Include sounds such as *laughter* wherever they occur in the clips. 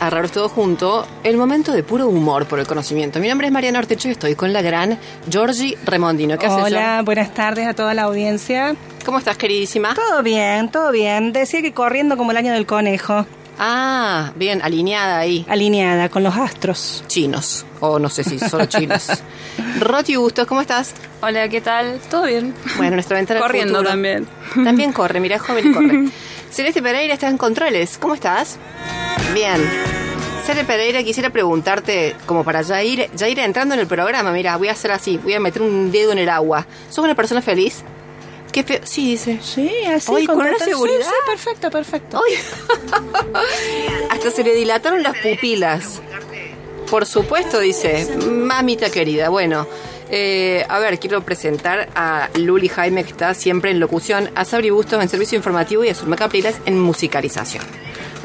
A Raros Todo Junto, el momento de puro humor por el conocimiento. Mi nombre es Mariana Ortecho y estoy con la gran Georgie Remondino. ¿Qué Hola, buenas tardes a toda la audiencia. ¿Cómo estás, queridísima? Todo bien, todo bien. Decía que corriendo como el año del conejo. Ah, bien, alineada ahí. Alineada con los astros. Chinos, o no sé si solo chinos. *laughs* Roti Bustos, ¿cómo estás? Hola, ¿qué tal? ¿Todo bien? Bueno, nuestra ventana Corriendo también. También corre, mira, joven y corre. *laughs* Celeste Pereira está en controles. ¿Cómo estás? Bien. Cere Pereira, quisiera preguntarte, como para ya ir, ya ir entrando en el programa, mira, voy a hacer así, voy a meter un dedo en el agua. ¿Sos una persona feliz? ¿Qué feo? Sí, dice. Sí, así. con, una seguridad. Sí, perfecto, perfecto. *laughs* Hasta se le dilataron las pupilas. Por supuesto, dice. Mamita querida. Bueno, eh, a ver, quiero presentar a Luli Jaime, que está siempre en locución, a Sabri Bustos en servicio informativo y a Zulma Capriles en musicalización.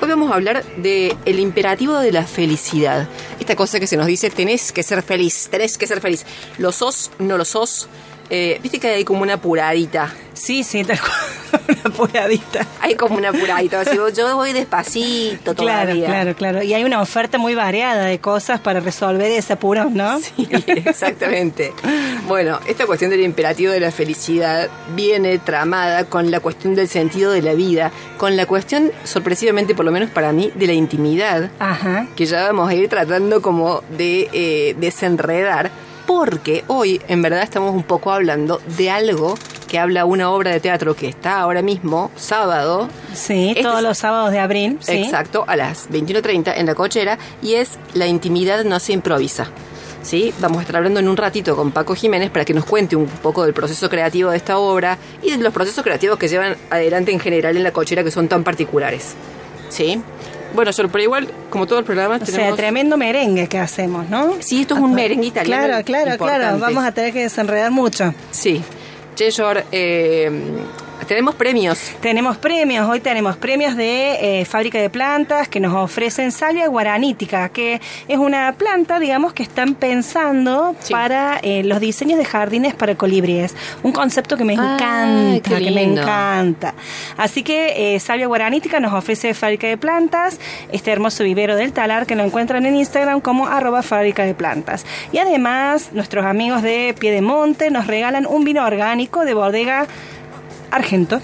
Hoy vamos a hablar de el imperativo de la felicidad. Esta cosa que se nos dice, tenés que ser feliz, tenés que ser feliz. Lo sos, no lo sos. Eh, Viste que hay como una apuradita Sí, sí, tal cual, *laughs* una apuradita. Hay como una apuradita, yo voy despacito *laughs* todavía. Claro, claro, claro. Y hay una oferta muy variada de cosas para resolver ese apuro, ¿no? *laughs* Sí, exactamente. bueno, esta cuestión del imperativo de la felicidad viene tramada con la cuestión del sentido de la vida, con la cuestión, sorpresivamente, por lo menos para mí, de la intimidad, Ajá. que ya vamos a ir tratando como de eh, desenredar, porque hoy en verdad estamos un poco hablando de algo que habla una obra de teatro que está ahora mismo, sábado. Sí, este todos los sábados de abril. Exacto, a las 21.30 en la cochera, y es La intimidad no se improvisa. ¿Sí? Vamos a estar hablando en un ratito con Paco Jiménez para que nos cuente un poco del proceso creativo de esta obra y de los procesos creativos que llevan adelante en general en la cochera que son tan particulares. ¿Sí? Bueno, pero igual, como todo el programa, o sea, tremendo merengue que hacemos, ¿no? Sí, esto es un merengue italiano. Claro, claro, claro. Vamos a tener que desenredar mucho. Sí. Cheshor, eh, tenemos premios. Tenemos premios. Hoy tenemos premios de eh, fábrica de plantas que nos ofrecen salvia guaranítica, que es una planta, digamos, que están pensando para eh, los diseños de jardines para colibríes. Un concepto que me encanta, que me encanta. Así que eh, salvia guaranítica nos ofrece fábrica de plantas, este hermoso vivero del talar que lo encuentran en Instagram como arroba fábrica de plantas. Y además, nuestros amigos de Piedemonte nos regalan un vino orgánico de bodega Argento.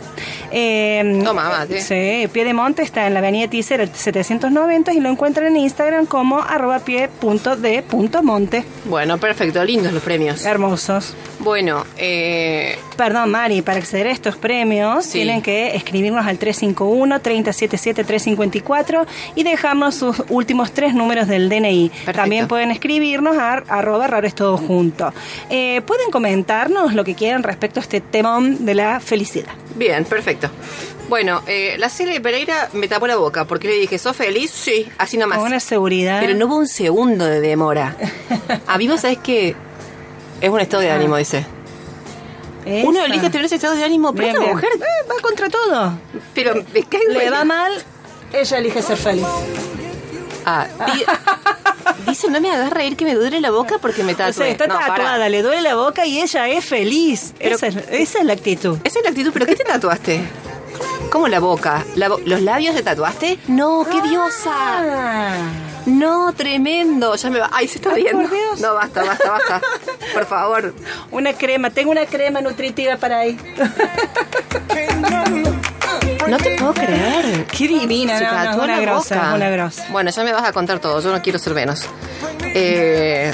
Eh, no mate. Sí, Pie de Monte está en la avenida Tizer 790 y lo encuentran en Instagram como arroba pie.d.monte. Bueno, perfecto, lindos los premios. Hermosos. Bueno, eh... Perdón, Mari, para acceder a estos premios tienen que escribirnos al 351-377-354 y dejarnos sus últimos tres números del DNI. También pueden escribirnos a arroba rares todo junto. Eh, pueden comentarnos lo que quieran respecto a este tema de la felicidad. Bien, perfecto. Bueno, eh, la Cele Pereira me tapó la boca porque le dije, ¿sos feliz? Sí, así nomás. Con una seguridad. Pero no hubo un segundo de demora. *laughs* A mí vos sabés que es un estado de ánimo, dice. Esa. Uno elige tener ese estado de ánimo, pero Bien, esta mujer, Eh, va contra todo. pero me cae Le va mal, ella elige ser feliz. Ah, di- *laughs* dice, no me hagas reír que me duele la boca porque me O sea, tatué. está No, tatuada, le duele la boca y ella es feliz. Pero- esa, es, esa es la actitud. Esa es la actitud, pero ¿qué te tatuaste? ¿Cómo la boca? ¿La bo- ¿Los labios te tatuaste? No, qué diosa. Ah. No, tremendo. Ya me va. Ay, se está Ay, viendo. por Dios. No, basta, basta, basta. *laughs* Por favor. Una crema, tengo una crema nutritiva para ahí. *laughs* No te puedo creer. Qué divina, no, no, tatuó una la grosa, boca. una grosa. Bueno, ya me vas a contar todo. Yo no quiero ser menos. Eh,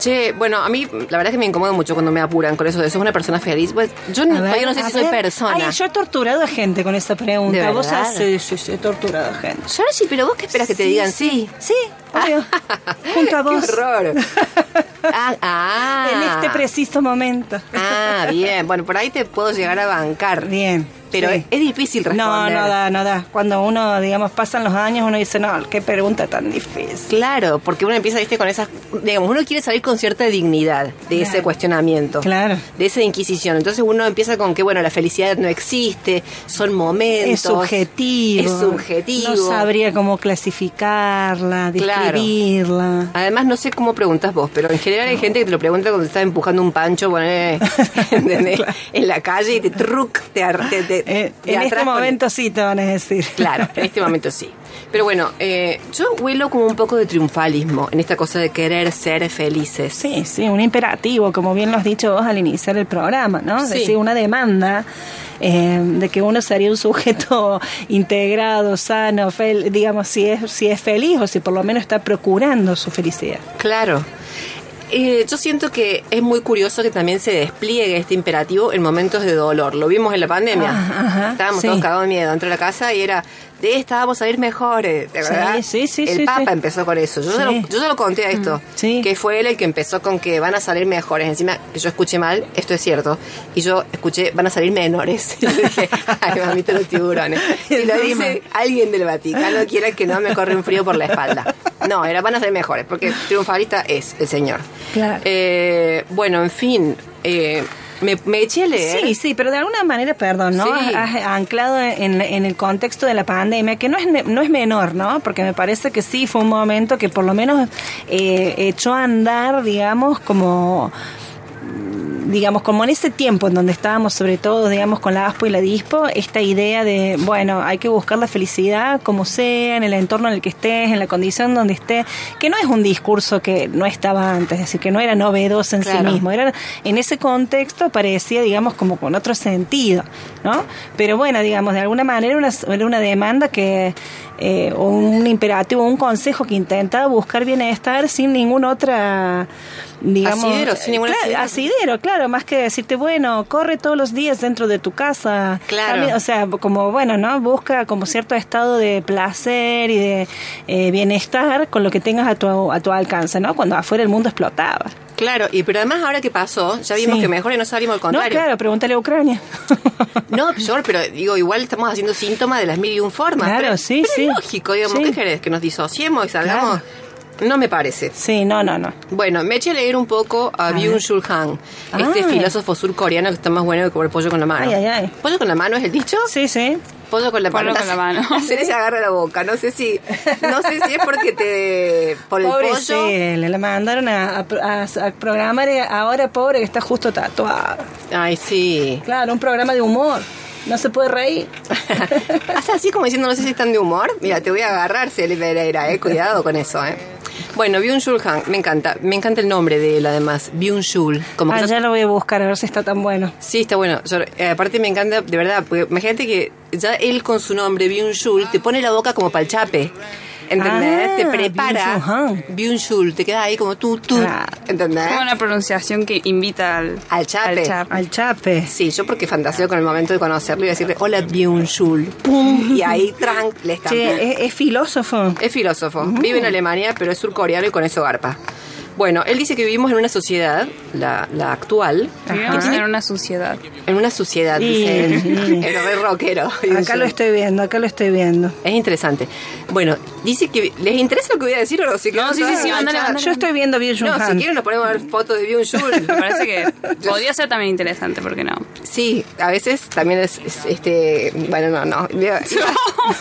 che, bueno, a mí la verdad es que me incomoda mucho cuando me apuran con eso de sos una persona feliz. Pues, yo ver, todavía no sé si soy persona. Ay, yo he torturado a gente con esta pregunta. ¿De Vos has- sí, sí, sí, he torturado a gente. Yo sí, pero vos qué esperas que te digan sí. Sí, obvio. *laughs* Junto a vos. Qué horror. Ah, *laughs* ah. En este preciso momento. Ah, bien. Bueno, por ahí te puedo llegar a bancar. Bien. Pero sí. es difícil No, responder. no da, no da. Cuando uno, digamos, pasan los años, uno dice, no, qué pregunta tan difícil. Claro, porque uno empieza, viste, con esas... Digamos, uno quiere salir con cierta dignidad de ese cuestionamiento. Claro. De esa inquisición. Entonces uno empieza con que, bueno, la felicidad no existe, son momentos... Es subjetivo. Es subjetivo. No sabría cómo clasificarla, Claro. describirla. Además, no sé cómo preguntas vos, pero en general hay gente que te lo pregunta cuando te estás empujando un pancho, *laughs* ¿entendés? en la calle y te truc, te, ar- te, Eh, de en atrás este con- momento sí te van a decir. Claro, en este momento sí. Pero bueno, eh, yo huelo como un poco de triunfalismo en esta cosa de querer ser felices. Sí, sí, un imperativo, como bien lo has dicho vos al iniciar el programa, ¿no? Es Sí. decir, una demanda eh, de que uno sería un sujeto *laughs* integrado, sano, fel- digamos, si es, si es feliz o si por lo menos está procurando su felicidad. Claro. Eh, yo siento que es muy curioso que también se despliegue este imperativo en momentos de dolor. Lo vimos en la pandemia. Ah, ajá, Estábamos sí. todos cagados de miedo dentro de la casa y era de esta vamos a ir mejores. ¿De Sí, verdad? sí, sí, El sí, Papa sí. empezó con eso. Yo, Sí. ya lo, yo ya lo conté a esto. sí. Que fue él el que empezó con que van a salir mejores. Encima, que yo escuché mal, esto es cierto. Y yo escuché, van a salir menores. *laughs* Y yo dije, ay, mamita los tiburones. *laughs* Si lo dice alguien del Vaticano, quiera que no me corre un frío por la espalda. No, era van a ser mejores, porque triunfalista es el señor. Claro. Eh, bueno, en fin, eh, me, me eché a leer. Sí, sí, pero de alguna manera, perdón, ¿no? Sí. Has anclado en, en el contexto de la pandemia, que no es, no es menor, ¿no? Porque me parece que sí fue un momento que por lo menos eh, echó a andar, digamos, como digamos, como en ese tiempo en donde estábamos sobre todo, digamos, con la ASPO y la DISPO, esta idea de, bueno, hay que buscar la felicidad como sea, en el entorno en el que estés, en la condición donde estés, que no es un discurso que no estaba antes, es decir, que no era novedoso en Claro. sí mismo, era en ese contexto parecía, digamos, como con otro sentido, ¿no? Pero bueno, digamos, de alguna manera una, era una demanda que, eh, un imperativo, un consejo que intentaba buscar bienestar sin ninguna otra digamos Asidero, sin ningún claro, asidero. asidero, claro, más que decirte, bueno, corre todos los días dentro de tu casa. Claro. También, o sea, como, bueno, ¿no? Busca como cierto estado de placer y de eh, bienestar con lo que tengas a tu, a tu alcance, ¿no? Cuando afuera el mundo explotaba. Claro, y pero además ahora que pasó, ya vimos Sí. que mejor y no salimos al No, contrario. claro, pregúntale a Ucrania. *laughs* No, peor, pero digo, igual estamos haciendo síntomas de las mil y un formas. Claro, pero, sí, pero sí. es lógico, digamos, Sí. ¿qué querés? ¿Que nos disociemos y salgamos? No me parece. sí, no, no, no. Bueno, me eché a leer un poco a, A Byung-Chul Han, este Ah. filósofo surcoreano que está más bueno que comer pollo con la mano. Ay, ay, ay. ¿Pollo con la mano es el dicho? Sí, sí. Pollo con la Pollo mano. con la mano. *laughs* Se se agarra la boca. No sé si, no sé si es porque te por el Pobre pollo. sí, le la mandaron a, a- a- a programar ahora pobre que está justo tatuado. Ay, sí. Claro, un programa de humor. No se puede reír. *laughs* Hace así como diciendo, no sé si están de humor. Mira, te voy a agarrar, Celi Pereira, eh. Cuidado con eso, eh. Bueno, Byung-Chul Han, me encanta. Me encanta el nombre de él, además. Byung-Chul. Como Ah, ya- ya lo voy a buscar a ver si está tan bueno. Sí, está bueno. Yo, eh, aparte me encanta, de verdad, porque imagínate que ya él con su nombre, Byung-Chul, te pone la boca como para el chape. ¿Entendés? Ah, te prepara. Byung-Chul te queda ahí como tú, tú. ¿Entendés? Como una pronunciación que invita al, Al chape. Al chape. Sí, yo porque fantaseo con el momento de conocerlo y decirle, hola Byung-Chul. ¡Pum! Y ahí, trank, le estampé. Che, es, es filósofo. Es filósofo, vive en Alemania, pero es surcoreano y con eso garpa. Bueno, él dice que vivimos en una sociedad, la, la actual, Vivimos en una sociedad. en una sociedad, Sí, dice él. *laughs* El re rockero. Acá lo estoy viendo, acá lo estoy viendo. Es interesante. Bueno, dice que. ¿Les interesa lo que voy a decir o no? No, sí, sí, sí, mandale. Yo estoy viendo Bill No, si quieren nos ponemos a ver fotos de Byung. Me parece que *laughs* podría ser también interesante, ¿por qué no? Sí, a veces también es, es, este. Bueno, no, no. Iba, iba-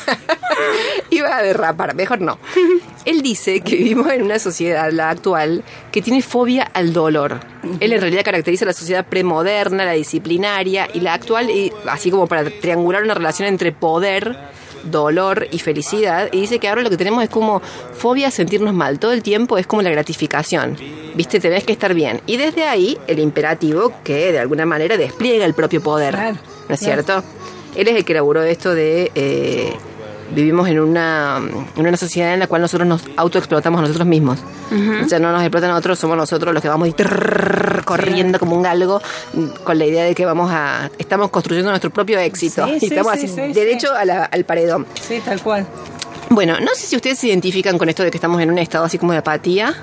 *laughs* iba a derrapar, mejor no. Él dice que vivimos en una sociedad, la actual, que tiene fobia al dolor. Él en realidad caracteriza la sociedad premoderna, la disciplinaria y la actual, y así como para triangular una relación entre poder, dolor y felicidad. Y dice que ahora lo que tenemos es como fobia a sentirnos mal. Todo el tiempo es como la gratificación. Viste, tenés que estar bien. Y desde ahí el imperativo que de alguna manera despliega el propio poder. Claro, ¿No es claro. cierto? Él es el que elaboró esto de eh, vivimos en una, en una sociedad en la cual nosotros nos autoexplotamos a nosotros mismos. O sea, no nos explotan a otros, somos nosotros los que vamos y trrr, corriendo como un galgo con la idea de que vamos a estamos construyendo nuestro propio éxito. Sí, y sí, estamos sí, así, sí, derecho a la- al paredón. Sí, tal cual. Bueno, no sé si ustedes se identifican con esto de que estamos en un estado así como de apatía.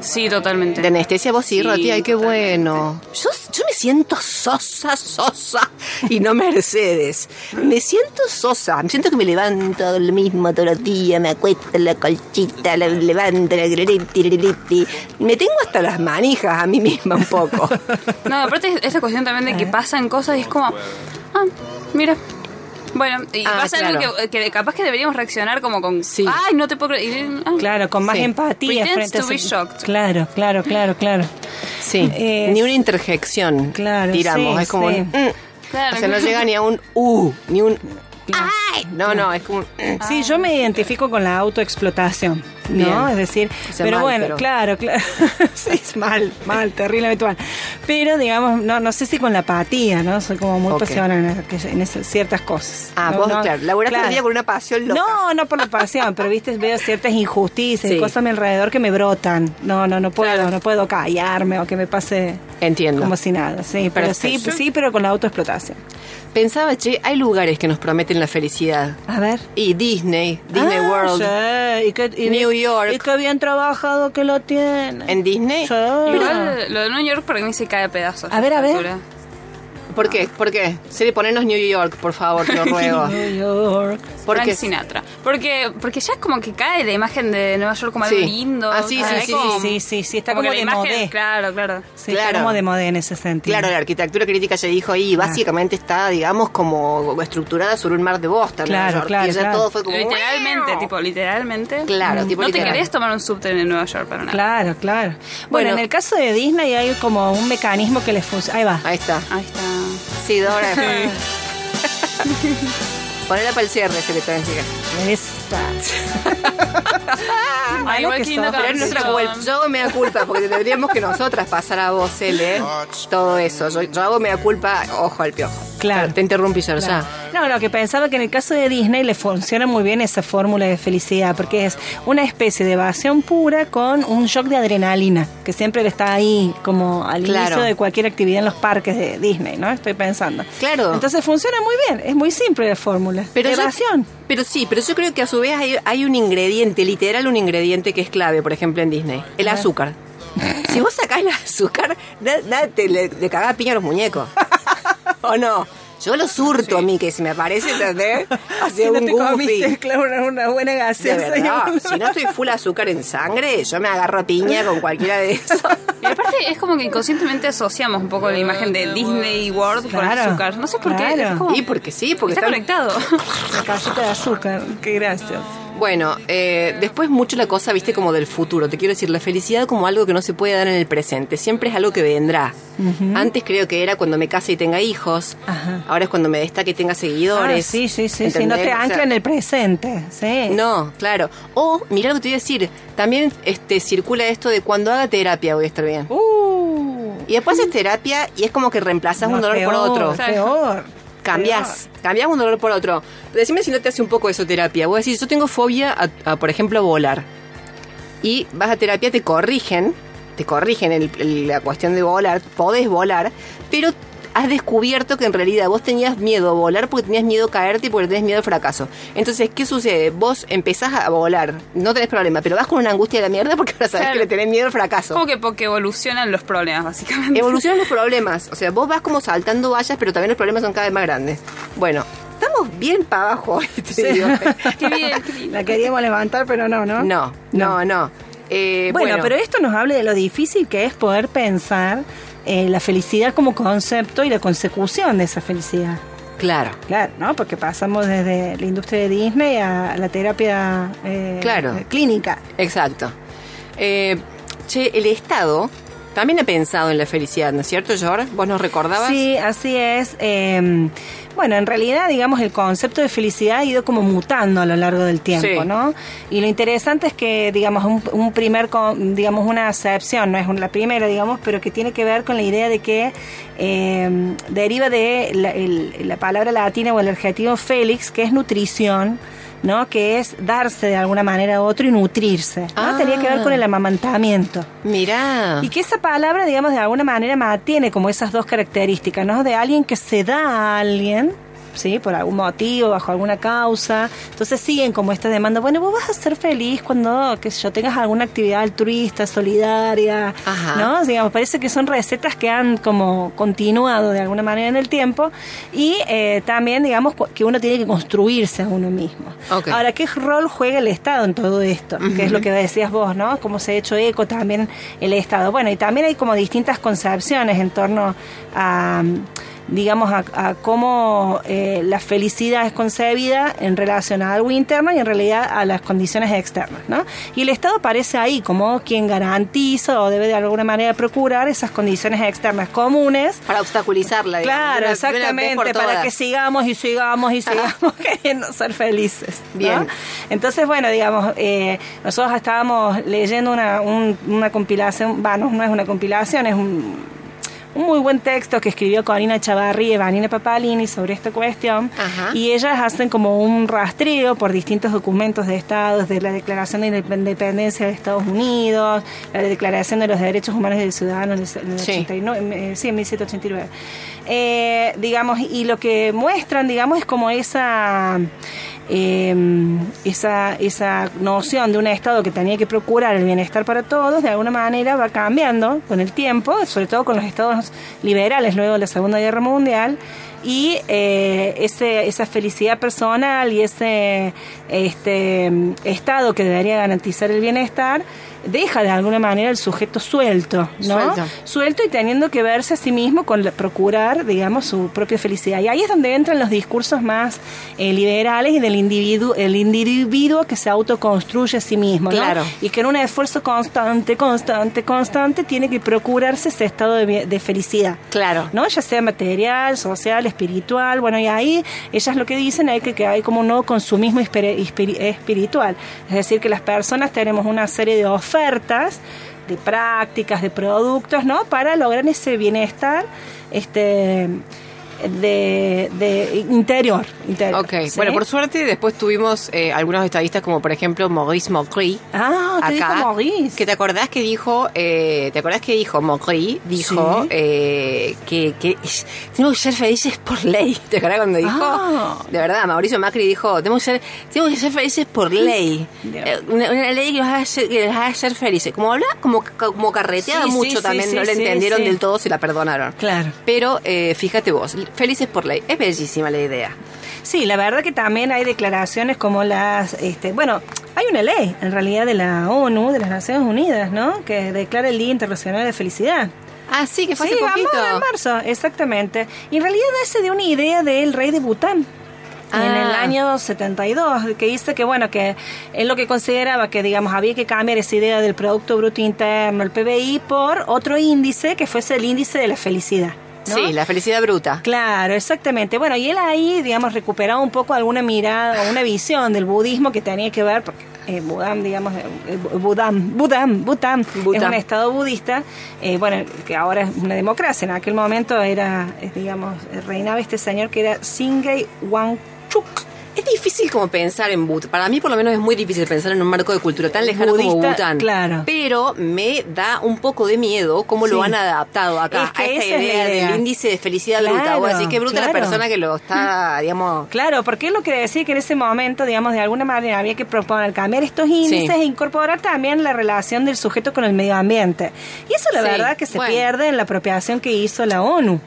Sí, totalmente. De anestesia, vos sí, Sí, Roti, ay, qué bueno. Yo, yo me siento sosa, sosa, y no Mercedes. Me siento sosa, me siento que me levanto lo mismo todos los días, me acuesto en la colchita, la levanto, la. Me tengo hasta las manijas a mí misma un poco. *laughs* No, aparte es esta cuestión también de que pasan cosas y es como, ah, mira. Bueno, y Ah, pasa claro. algo que, que capaz que deberíamos reaccionar como con, Sí. ay, no te puedo creer. ah, Claro, con más Sí. empatía Pretends frente a to be ese- shocked. Claro, claro, claro, claro. Sí, Eh, ni una interjección. Claro, Tiramos, sí, es como sí. un, mm. Claro. O sea, no llega ni a un uh, ni un ay. No, no, es como un, mm. Sí, yo me identifico con la autoexplotación, ¿no? Es decir, pero mal, bueno, pero- claro, claro. *laughs* sí, es mal, mal, terriblemente mal. Pero, digamos, no, no sé si con la apatía, ¿no? Soy como muy Ok. pasional en, en esas ciertas cosas. Ah, No, vos, no, claro, laburaste claro. día con una pasión loca. No, no por la pasión, pero viste, veo ciertas injusticias y Sí. cosas a mi alrededor que me brotan. No, no, no puedo, Claro. no puedo callarme o que me pase Entiendo. como si nada. Sí, pero sí, Perfecto. sí, pero con la autoexplotación. Pensaba, che, hay lugares que nos prometen la felicidad. A ver. Y Disney, Disney Ah, World. sí, y que- y- New York. Y qué bien trabajado que lo tiene. ¿En Disney? Sí. Igual lo de New York para mí se cae a pedazos. A ver, a ver. altura. ¿Por qué? ¿Por qué? Siri, ponernos New York, por favor, te lo *laughs* ruego. New York. ¿Por Frank qué? Sinatra. Porque, porque ya es como que cae la imagen de Nueva York como Sí. algo lindo. Ah, sí, sí, ¿sabes? sí, Como- sí, sí, sí, está como de imagen- modé. Claro, claro. Sí, Claro. está como de moda en ese sentido. Claro, la arquitectura crítica ya dijo ahí, básicamente está, digamos, como estructurada sobre un mar de Boston. Claro, Nueva York, claro, Y ya claro. todo fue como... Literalmente, tipo, literalmente. Claro, tipo No te querés tomar un subte en Nueva York para nada. Claro, claro. Bueno, Bueno. en el caso de Disney hay como un mecanismo que les funciona. Ahí va. Ahí está. Ahí está. Sí, dos horas *laughs* después. Ponela para el cierre, secretaria. Esa. *laughs* Ay, igual que sos. Pero es nuestra culpa. Yo hago mea culpa porque tendríamos que nosotras pasar a vos, Ele, todo eso. Yo, yo hago mea culpa, ojo al piojo. Claro. Te interrumpí. Claro. No, lo que pensaba que en el caso de Disney le funciona muy bien esa fórmula de felicidad, porque es una especie de evasión pura con un shock de adrenalina, que siempre está ahí como al Claro. inicio de cualquier actividad en los parques de Disney, ¿no? Estoy pensando. Claro. Entonces funciona muy bien, es muy simple la fórmula. Pero yo- evasión. pero sí, pero yo creo que a su vez hay, hay un ingrediente, literal un ingrediente que es clave, por ejemplo, en Disney. El azúcar. Si vos sacás el azúcar, na- nada te le, le cagás piña a los muñecos. *laughs* ¿O no? Yo lo surto a mí, que si me aparece, ¿entendés? *laughs* Si no un goofy. comiste, *laughs* claro, una, una buena De gaseosa. verdad, un- si no estoy full azúcar en sangre, yo me agarro a piña con cualquiera de esos. Y aparte es como que inconscientemente asociamos un poco la imagen de Disney World con azúcar. No sé por qué. claro. como- Y porque sí, porque está están- conectado. La casita de azúcar, qué gracias. Bueno, eh, después mucho la cosa, viste, como del futuro. Te quiero decir, la felicidad como algo que no se puede dar en el presente. Siempre es algo que vendrá. Antes creo que era cuando me case y tenga hijos. Ajá. Ahora es cuando me destaque y tenga seguidores. Ah, sí, sí, sí, sí, no te O sea, ancla en el presente, sí. No, claro. O, mira lo que te voy a decir. También este, circula esto de cuando haga terapia voy a estar bien. Uh, Y después haces terapia y es como que reemplazas no, un dolor por otro. Peor. Cambias, cambias un dolor por otro. Decime si no te hace un poco eso terapia. Vos decís, yo tengo fobia a, a, por ejemplo, a volar. Y vas a terapia, te corrigen, te corrigen el- el- la cuestión de volar, podés volar, pero has descubierto que en realidad vos tenías miedo a volar porque tenías miedo a caerte y porque tenías miedo al fracaso. Entonces, ¿qué sucede? Vos empezás a volar, no tenés problema, pero vas con una angustia de la mierda porque ahora sabes Claro. que le tenés miedo al fracaso. Como que porque evolucionan los problemas, básicamente. Evolucionan los *laughs* problemas. O sea, vos vas como saltando vallas, pero también los problemas son cada vez más grandes. Bueno, estamos bien para abajo hoy, *laughs* te digo. *laughs* Qué bien, qué lindo. La queríamos levantar, pero no, ¿no? No, no, no. Eh, Bueno, pero esto nos habla de lo difícil que es poder pensar eh, la felicidad como concepto y la consecución de esa felicidad. Claro. Claro, ¿no? Porque pasamos desde la industria de Disney a la terapia eh, Claro. eh, clínica. Exacto. Eh, che, el Estado también ha pensado en la felicidad, ¿no es cierto, George? ¿Vos nos recordabas? Sí, así es. Bueno, en realidad, digamos, el concepto de felicidad ha ido como mutando a lo largo del tiempo, Sí. ¿no? Y lo interesante es que, digamos, un, un primer, con- digamos, una acepción, no es la primera, digamos, pero que tiene que ver con la idea de que eh, deriva de la, el- la palabra latina o el adjetivo félix, que es nutrición. ¿No? que es darse de alguna manera a otro y nutrirse. ¿no? Ah. Tenía que ver con el amamantamiento. Mirá. Y que esa palabra, digamos, de alguna manera mantiene como esas dos características, ¿no? De alguien que se da a alguien, ¿sí? Por algún motivo, bajo alguna causa. Entonces siguen como esta demanda, bueno, vos vas a ser feliz cuando, sé yo, tengas alguna actividad altruista, solidaria, Ajá. ¿no? Digamos, parece que son recetas que han como continuado de alguna manera en el tiempo y eh, también, digamos, que uno tiene que construirse a uno mismo. Ahora, ¿qué rol juega el Estado en todo esto? Que es lo que decías vos, ¿no? Cómo se ha hecho eco también el Estado. Bueno, y también hay como distintas concepciones en torno a, digamos, a, a cómo eh, la felicidad es concebida en relación a algo interno y en realidad a las condiciones externas, ¿no? Y el Estado aparece ahí como quien garantiza o debe de alguna manera procurar esas condiciones externas comunes Para obstaculizarla, digamos, Claro, una- exactamente, para que sigamos y sigamos y sigamos *laughs* queriendo ser felices. ¿no? Bien. Entonces, bueno, digamos, eh, nosotros estábamos leyendo una, un- una compilación, bueno, no es una compilación, es un, un muy buen texto que escribió Corina Chavarri y Vanina Papalini sobre esta cuestión. Ajá. Y ellas hacen como un rastreo por distintos documentos de Estados, de la Declaración de Independencia de Estados Unidos, la Declaración de los Derechos Humanos del Ciudadano del Sí. 89, eh, sí, en 1789. Eh, digamos, y lo que muestran, digamos, es como esa, eh, esa, esa noción de un Estado que tenía que procurar el bienestar para todos, de alguna manera va cambiando con el tiempo, sobre todo con los Estados liberales luego de la Segunda Guerra Mundial. Y eh, ese, esa felicidad personal y ese este, estado que debería garantizar el bienestar deja de alguna manera el sujeto suelto, ¿no? Suelto. suelto y teniendo que verse a sí mismo con la- procurar, digamos, su propia felicidad. Y ahí es donde entran los discursos más eh, liberales y del individuo, el individuo que se autoconstruye a sí mismo, ¿no? Claro. Y que en un esfuerzo constante, constante, constante, tiene que procurarse ese estado de, felicidad. Claro. ¿no? Ya sea material, social, espiritual, bueno, y ahí ellas lo que dicen es que, que hay como un nuevo consumismo espiri- espiri- espiritual. Es decir, que las personas tenemos una serie de ofertas, de prácticas, de productos, ¿no? Para lograr ese bienestar, este de, de interior, interior. Ok, ¿sí? bueno, por suerte después tuvimos eh, algunos estadistas como por ejemplo Maurice Macri. Ah, ¿qué dijo Maurice? Que te acordás que dijo, eh, ¿te acordás que dijo Macri? Dijo Sí. eh, que, tenemos que ser felices por ley. ¿Te acordás cuando dijo? Ah. De verdad, Mauricio Macri dijo, tenemos que ser, tenemos que ser felices por ley. Eh, una, una ley que nos haga ser, que nos haga ser felices. Como habla, como, como carreteaba Sí, mucho también, no le entendieron del todo, se la perdonaron. Claro. Pero eh, fíjate vos, felices por ley. Es bellísima la idea. Sí, la verdad que también hay declaraciones como las, este, bueno, hay una ley en realidad de la ONU, de las Naciones Unidas, ¿no? Que declara el Día Internacional de Felicidad. Ah, sí, que fue sí, hace poquito. en marzo, exactamente. Y en realidad ese de una idea del rey de Bután. En Ah. el año 72, que dice que, bueno, que él lo que consideraba que, digamos, había que cambiar esa idea del Producto Bruto Interno, el PBI, por otro índice que fuese el índice de la felicidad. ¿No? Sí, la felicidad bruta. Claro, exactamente. Bueno, y él ahí, digamos, recuperaba un poco alguna mirada, una visión del budismo que tenía que ver, porque eh, Budam, digamos, eh, Budam, Budam, Bután, es un estado budista, eh, bueno, que ahora es una democracia, en aquel momento era, eh, digamos, reinaba este señor que era Singay Wangchuk. Es difícil como pensar en Bután. Para mí, por lo menos, es muy difícil pensar en un marco de cultura tan lejano como Bután. claro. Pero me da un poco de miedo cómo lo han adaptado acá Es que a esta esa es la idea, idea. del índice de felicidad Claro, bruta. O así que bruta la claro. persona que lo está, digamos. Claro, porque es lo que decía que en ese momento, digamos, de alguna manera había que proponer cambiar estos índices Sí. e incorporar también la relación del sujeto con el medio ambiente. Y eso la Sí, verdad que se bueno. pierde en la apropiación que hizo la ONU.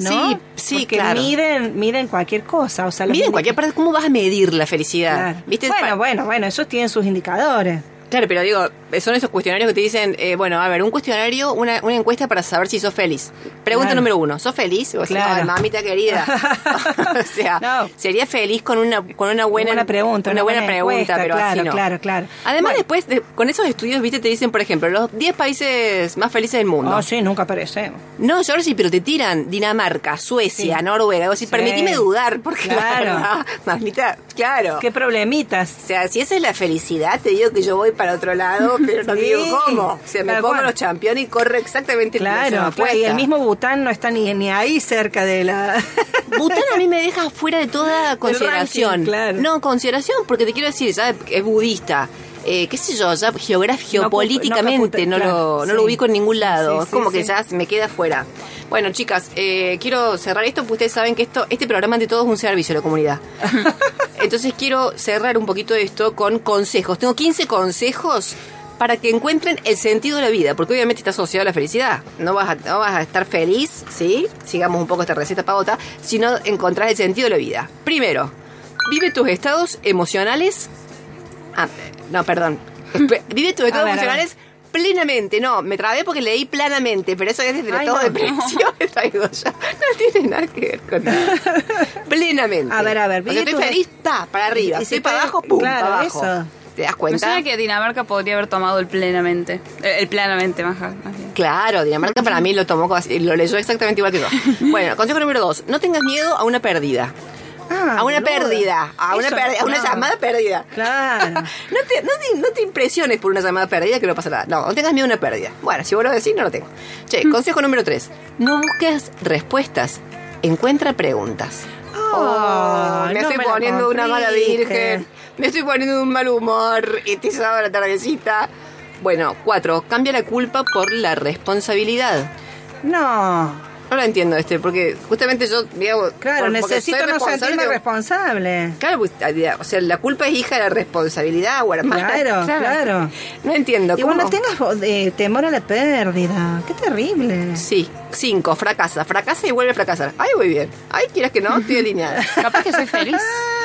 ¿No? Sí, sí, Porque claro. miden, miden cualquier cosa. O sea, los Mira, en indi- cualquier parte, ¿cómo vas a medir la felicidad? Claro. ¿Viste? Bueno, bueno, bueno, ellos tienen sus indicadores. Claro, pero digo, son esos cuestionarios que te dicen, eh, bueno, a ver, un cuestionario, una, una encuesta para saber si sos feliz. Pregunta Claro. número uno, ¿sos feliz? O sea, Claro. "Ay, mamita querida. *laughs* o sea, No. sería feliz con una, con una buena, Buena pregunta, Una, buena, buena pregunta, encuesta, pero así claro, no. claro, claro. Además, Bueno. después, de- con esos estudios, viste, te dicen, por ejemplo, los 10 países más felices del mundo. Oh, sí, nunca aparecemos. No, yo ahora sí, pero te tiran Dinamarca, Suecia, Sí. Noruega. Decís, Sí. permitime dudar, porque la Claro. mamita, claro. ¿Qué problemitas? O sea, si esa es la felicidad, te digo que yo voy para otro lado, *laughs* pero no Sí, digo cómo. O sea, me pongo cual. los campeones y corre exactamente Claro, claro, y apuesta. el mismo Bután no está ni, ni ahí cerca de la... *laughs* Bután a mí me deja fuera de toda consideración. ranking, claro. No, consideración, porque te quiero decir, ya es budista. Eh, qué sé yo, ya geográfico, geopolíticamente no, lo, no sí. lo ubico en ningún lado. Sí, es como que ya se me queda fuera. Bueno, chicas, eh, quiero cerrar esto porque ustedes saben que esto, este programa ante todo es un servicio a la comunidad. *laughs* Entonces quiero cerrar un poquito esto con consejos. Tengo 15 consejos para que encuentren el sentido de la vida, porque obviamente está asociado a la felicidad. No vas a, no vas a estar feliz, ¿sí? Sigamos un poco esta receta pavota, si no encontrás el sentido de la vida. Primero, vive tus estados emocionales. Ah, no, perdón. Vive tus estados emocionales plenamente. No, me trabé porque leí planamente, pero eso es desde Ay, todo no. de depresión. *laughs* traigo yo. No tiene nada que ver con nada. Plenamente. A ver, a ver, O sea, estoy feliz, está, para arriba. Y Estoy si para abajo, pum, claro, para abajo. eso. ¿Te das Me cuenta? suena que Dinamarca podría haber tomado el plenamente. Eh, El plenamente, más, más bien. Claro, Dinamarca para mí lo tomó, lo leyó exactamente igual que yo. *laughs* Bueno, consejo número dos. No tengas miedo a una pérdida. Ah, a una pérdida. A una, Eso, pérdida, a una no. llamada pérdida. Claro. *laughs* No te, no, te, no te impresiones por una llamada perdida que no pasa nada. No, no tengas miedo a una pérdida. Bueno, si vos lo decís, no lo tengo. Che, consejo número tres. No busques respuestas. Encuentra preguntas. Oh, me estoy me poniendo una mala virgen. Me estoy poniendo de un mal humor. Este sábado a la tardecita. Bueno, cuatro. Cambia la culpa por la responsabilidad. No. No lo entiendo este, porque justamente yo, digamos, Claro, por- necesito soy no responsable, responsable. Claro, pues, o sea, la culpa es hija de la responsabilidad o hermana. Claro, *laughs* claro. No entiendo. ¿cómo? no tengas eh, temor a la pérdida. Qué terrible. Sí, cinco, fracasa. Fracasa y vuelve a fracasar. Ay, muy bien. Ay, quieras que no, estoy alineada. Capaz que soy feliz. *laughs*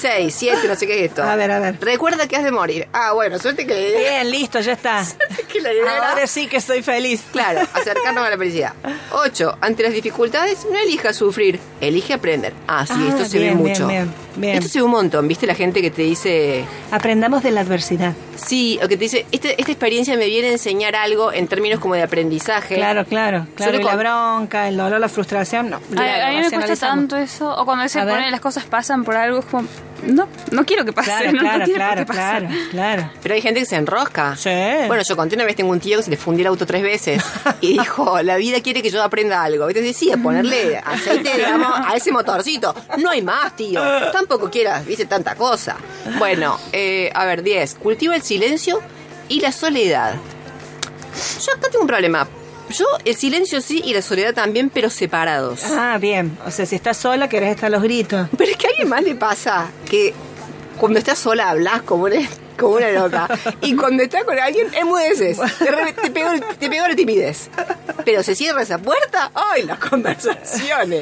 Seis, siete, no sé qué es esto. A ver, a ver. Recuerda que has de morir. Ah, bueno, suerte que... Bien, listo, ya está. *laughs* que la idea Ahora sí que soy feliz. Claro, *laughs* acercarnos a la felicidad. Ocho, ante las dificultades, no elijas sufrir, elige aprender. Ah, sí, Ah, esto se bien, ve mucho. bien, bien. Esto se ve un montón, ¿viste? La gente que te dice, Aprendamos de la adversidad. sí, o que te dice, este- esta experiencia me viene a enseñar algo en términos como de aprendizaje. Claro, claro, claro. Solo Y la bronca, el dolor, la frustración, no. A, mí me cuesta tanto eso. O cuando se A ver. pone las cosas pasan por algo, es como. No, no quiero que pase. Claro, *laughs* no, claro, por claro, qué pasar. claro, claro. Pero hay gente que se enrosca. Sí. Bueno, yo conté una vez, tengo un tío que se le fundió el auto tres veces y dijo, la vida quiere que yo aprenda algo. Entonces decía, ponerle aceite, digamos, a ese motorcito. No hay más, tío. Tampoco quieras, viste, tanta cosa. Bueno, eh, a ver, 10. Cultiva el silencio y la soledad. Yo acá tengo un problema. Yo el silencio sí y la soledad también, pero separados. Ah, bien. O sea, si estás sola, querés estar los gritos. Pero es que a alguien más le pasa que cuando estás sola hablas como una, como una loca. Y cuando estás con alguien, enmudeces. Te pegó, te pegó la timidez. Pero se cierra esa puerta, ¡ay, las conversaciones!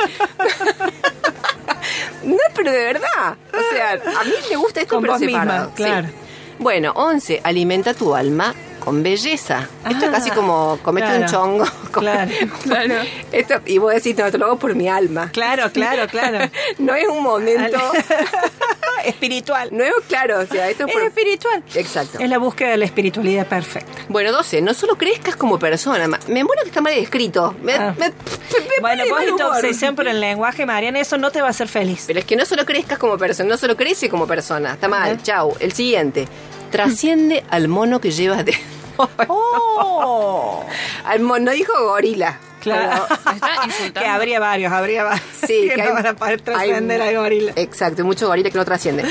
No, pero de verdad. O sea, a mí me gusta esto, Con pero misma, separado. sí. claro. Bueno, 11. Alimenta tu alma con belleza. Esto es Ah, casi como comete un chongo. *laughs* claro. Claro. Esto, y vos decís, no, te lo hago por mi alma. Claro, claro, claro. *laughs* No es un momento... *laughs* espiritual. No es claro, o sea, esto es por- espiritual. Exacto. Es la búsqueda de la espiritualidad perfecta. Bueno, 12. No solo crezcas como persona. Me muero que está mal escrito. Me, Ah. me- me- Bueno, vos y tu obsesión por el lenguaje, Mariana, eso no te va a hacer feliz. Pero es que no solo crezcas como persona, no solo crece como persona. Está mal. Ajá. Chau. El siguiente. Trasciende al mono que llevas de. *laughs* ¡Oh! al mono, no dijo gorila. Claro. *laughs* Que habría varios, habría varios. Sí, que, que no van a poder trascender al gorila. Exacto, mucho gorila que no trasciende.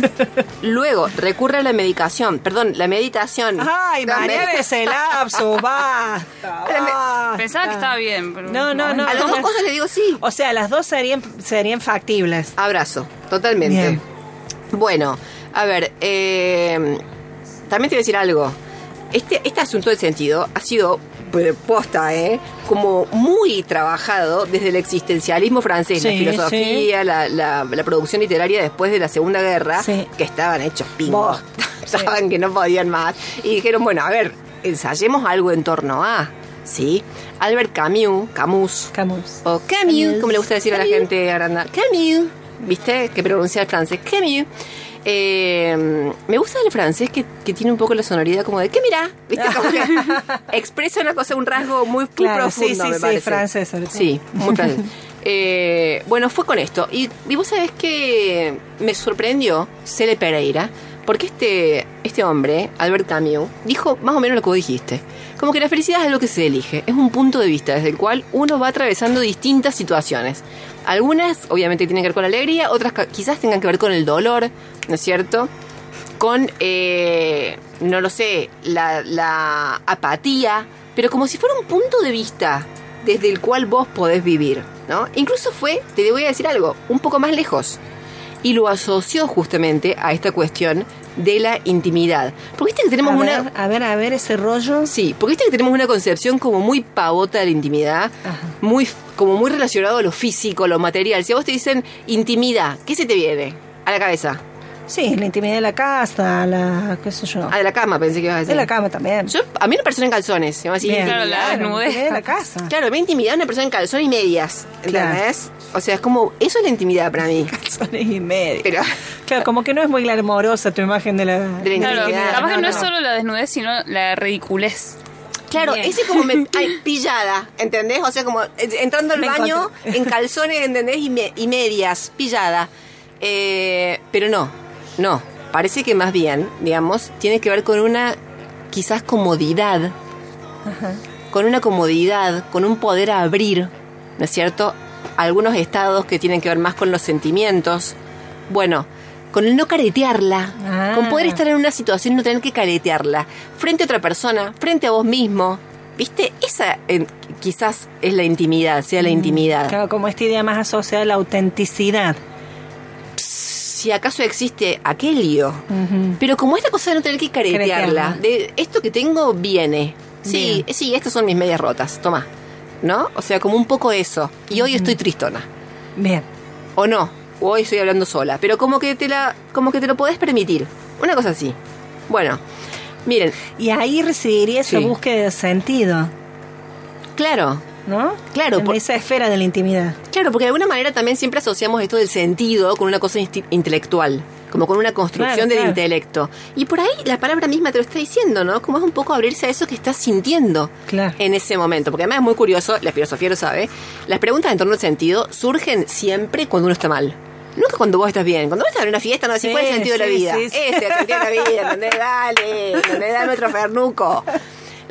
*laughs* Luego, recurre a la medicación, perdón, la meditación. Ay, med- ese lapso, basta. basta. Pensaba que estaba bien, pero No, no, no. A las dos cosas le digo sí. O sea, las dos serían, serían factibles. Abrazo, totalmente. Bien. Bueno, a ver, eh, también te voy a decir algo. Este, este asunto del sentido ha sido eh, posta, ¿eh? Como muy trabajado desde el existencialismo francés, la Sí, filosofía, la, la- la producción literaria después de la Segunda Guerra, Sí. que estaban hechos pingos, *laughs* estaban que no podían más. Y dijeron, bueno, a ver, ensayemos algo en torno a, ¿sí? Albert Camus, Camus, Camus. o Camus, Camus. como le gusta decir a la gente agrandada. Camus, ¿viste? Que pronuncia el francés. Camus. Eh, me gusta el francés que, que tiene un poco la sonoridad como de que mira, ¿viste? Como que *laughs* expresa una cosa, un rasgo muy, muy Claro, sí, profundo, sí, me sí, francés. Sí, muy francés. Eh, bueno, fue con esto. Y, y vos sabés que me sorprendió Cele Pereira, porque este, este hombre, Albert Camus, dijo más o menos lo que vos dijiste. Como que la felicidad es algo que se elige, es un punto de vista desde el cual uno va atravesando distintas situaciones. Algunas obviamente tienen que ver con la alegría, otras quizás tengan que ver con el dolor, ¿no es cierto? Con, eh, no lo sé, la, la apatía, pero como si fuera un punto de vista desde el cual vos podés vivir, ¿no? Incluso fue, te voy a decir algo, un poco más lejos. Y lo asoció justamente a esta cuestión de la intimidad. Porque viste que tenemos a una... ver, a ver, a ver ese rollo. Sí, porque viste que tenemos una concepción como muy pavota de la intimidad, Ajá. muy como muy relacionado a lo físico, a lo material. Si a vos te dicen intimidad, ¿qué se te viene? A la cabeza. Sí, la intimidad de la casa, la, qué sé yo. A la cama, pensé que ibas a decir. de la cama también. Yo, a mí una persona en calzones. se llama así, Bien. Claro, la desnudez. de la casa. Claro, me intimidad una persona en calzones y medias. Claro. ¿Entendés? O sea, es como, eso es la intimidad para mí. *laughs* Calzones y medio. Pero, Claro, como que no es muy glamorosa tu imagen de la, De la Claro, intimidad. que No, no, no, es solo la desnudez, sino la ridiculez. claro, Bien. ese como me, *laughs* ay, pillada, ¿entendés? O sea, como eh, entrando al Me baño encontré. en calzones, ¿entendés? Y, me- y medias, pillada. Eh, pero no, no. Parece que más bien, digamos, tiene que ver con una quizás comodidad con una comodidad, con un poder abrir, ¿no es cierto? Algunos estados que tienen que ver más con los sentimientos. Bueno, con el no caretearla, Ah. con poder estar en una situación y no tener que caretearla, frente a otra persona, frente a vos mismo. ¿Viste? Esa eh, quizás es la intimidad, sea la intimidad. Claro, como esta idea más asociada a la autenticidad. Si acaso existe aquello. Pero como esta cosa de no tener que caretearla, de esto que tengo viene. Sí, Bien. sí, estas son mis medias rotas, toma. ¿No? O sea, como un poco eso. Y hoy estoy tristona. Bien. O no, o hoy estoy hablando sola. Pero como que te la, como que te lo podés permitir. Una cosa así. Bueno, miren, Y ahí residiría esa Sí. búsqueda de sentido, claro, ¿no? Claro, En por- esa esfera de la intimidad. Claro, porque de alguna manera también siempre asociamos esto del sentido con una cosa intelectual, como con una construcción Claro, del claro. intelecto. Y por ahí la palabra misma te lo está diciendo, ¿no? Como es un poco abrirse a eso que estás sintiendo Claro. en ese momento. Porque además es muy curioso, la filosofía lo sabe, las preguntas en torno al sentido surgen siempre cuando uno está mal. Nunca cuando vos estás bien. Cuando vos estás en una fiesta, no decís Sí, cuál es el sentido de la vida. sí. Este es el sentido de la vida, ¿entendés? Dale, ¿entendés? Dame otro fernuco.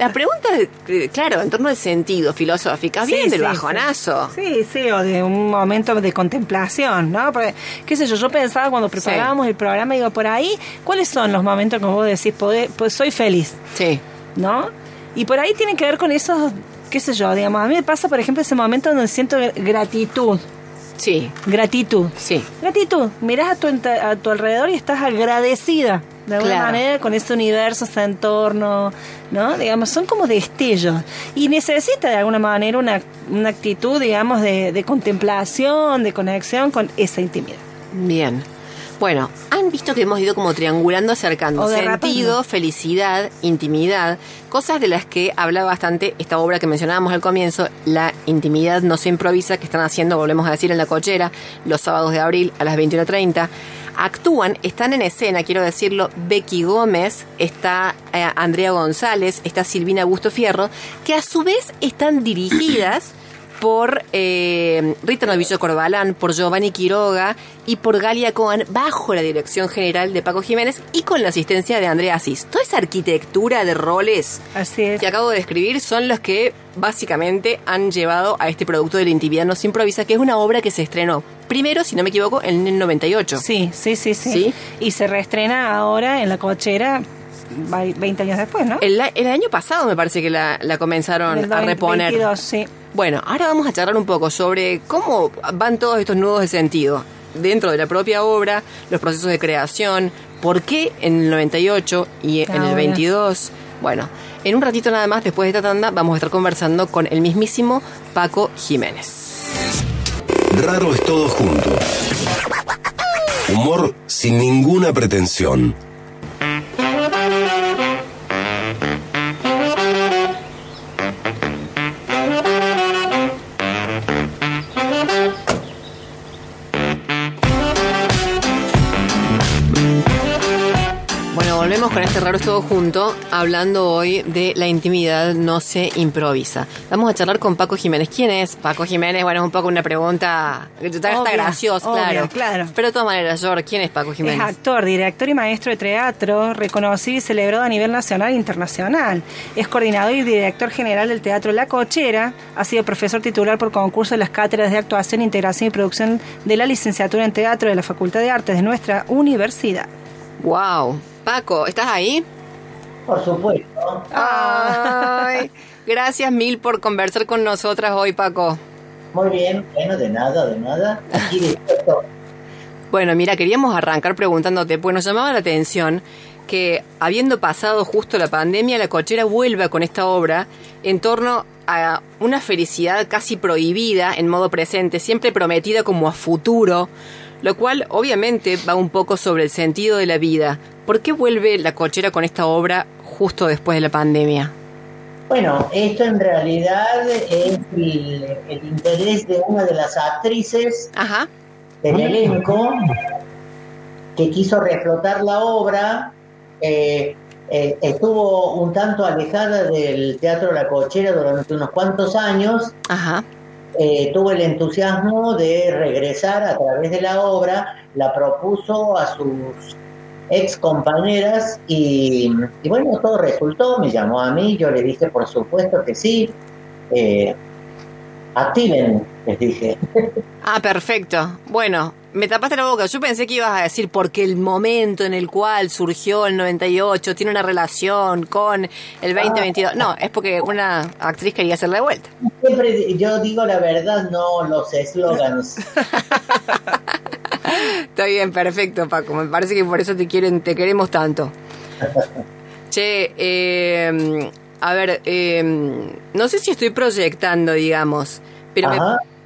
Las preguntas, eh, claro, en torno al sentido filosóficas, Sí, vienen del sí, bajonazo. Sí, sí, o de un momento de contemplación, ¿no? Porque, qué sé yo, yo pensaba cuando preparábamos el programa, digo, por ahí, ¿cuáles son los momentos como vos decís, poder- pues soy feliz, Sí. ¿no? Y por ahí tiene que ver con esos, qué sé yo, digamos, a mí me pasa, por ejemplo, ese momento donde siento gr- gratitud, Sí, gratitud. sí. Gratitud, mirás a tu, a tu alrededor y estás agradecida de alguna Claro. manera con ese universo, ese entorno, ¿no? Digamos, son como destellos. Y necesita de alguna manera una, una actitud, digamos, de, de contemplación, de conexión con esa intimidad. Bien. Bueno, han visto que hemos ido como triangulando, acercando sentido, felicidad, intimidad, cosas de las que habla bastante esta obra que mencionábamos al comienzo, La intimidad no se improvisa, que están haciendo, volvemos a decir, en la cochera, los sábados de abril a las 21.30. Actúan, están en escena, quiero decirlo, Becky Gómez, está eh, Andrea González, está Silvina Augusto Fierro, que a su vez están dirigidas por eh, Rita Novillo Corbalán, por Giovanni Quiroga y por Galia Cohen, bajo la dirección general de Paco Jiménez y con la asistencia de Andrea Asís. Toda esa arquitectura de roles que acabo de describir son los que básicamente han llevado a este producto de la intimidad no se improvisa, que es una obra que se estrenó primero, si no me equivoco, en el 98. Sí, sí, sí, sí. ¿Sí? Y se reestrena ahora en la cochera 20 años después, ¿no? El, año pasado me parece que la, comenzaron a reponer. sí. Bueno, ahora vamos a charlar un poco sobre cómo van todos estos nudos de sentido dentro de la propia obra, los procesos de creación, por qué en el 98 y en el 22. Bueno, en un ratito nada más, después de esta tanda, vamos a estar conversando con el mismísimo Paco Jiménez. Raro es todo junto. Humor sin ninguna pretensión. Todo junto, hablando hoy de la intimidad no se improvisa. Vamos a charlar con Paco Jiménez. ¿Quién es Paco Jiménez? Bueno, es un poco una pregunta que está graciosa, claro. claro. Pero de todas maneras, George, ¿quién es Paco Jiménez? Es actor, director y maestro de teatro, reconocido y celebrado a nivel nacional e internacional. Es coordinador y director general del Teatro La Cochera. Ha sido profesor titular por concurso de las cátedras de actuación, integración y producción de la licenciatura en teatro de la Facultad de Artes de nuestra universidad. ¡Wow! Paco, ¿estás ahí? Por supuesto. Ay, *laughs* gracias mil por conversar con nosotras hoy, Paco. Muy bien, bueno, de nada, de nada. Aquí dispuesto. Bueno, mira, queríamos arrancar preguntándote, pues nos llamaba la atención que habiendo pasado justo la pandemia, la cochera vuelva con esta obra en torno a una felicidad casi prohibida en modo presente, siempre prometida como a futuro, lo cual obviamente va un poco sobre el sentido de la vida. ¿Por qué vuelve la cochera con esta obra justo después de la pandemia? Bueno, esto en realidad es el, interés de una de las actrices del elenco que quiso reflotar la obra. Eh, eh, estuvo un tanto alejada del Teatro La Cochera durante unos cuantos años. Ajá. Eh, tuvo el entusiasmo de regresar a través de la obra, la propuso a sus ex compañeras y, bueno, todo resultó, me llamó a mí, yo le dije por supuesto que sí, eh, activen, les dije. *laughs* Ah, perfecto. Bueno, me tapaste la boca. Yo pensé que ibas a decir porque el momento en el cual surgió el 98 tiene una relación con el 2022. No, es porque una actriz quería hacerla de vuelta. Siempre yo digo la verdad, no los eslogans. *laughs* Está bien, perfecto, Paco. Me parece que por eso te quieren, te queremos tanto. Che, eh, a ver, eh, no sé si estoy proyectando, digamos, pero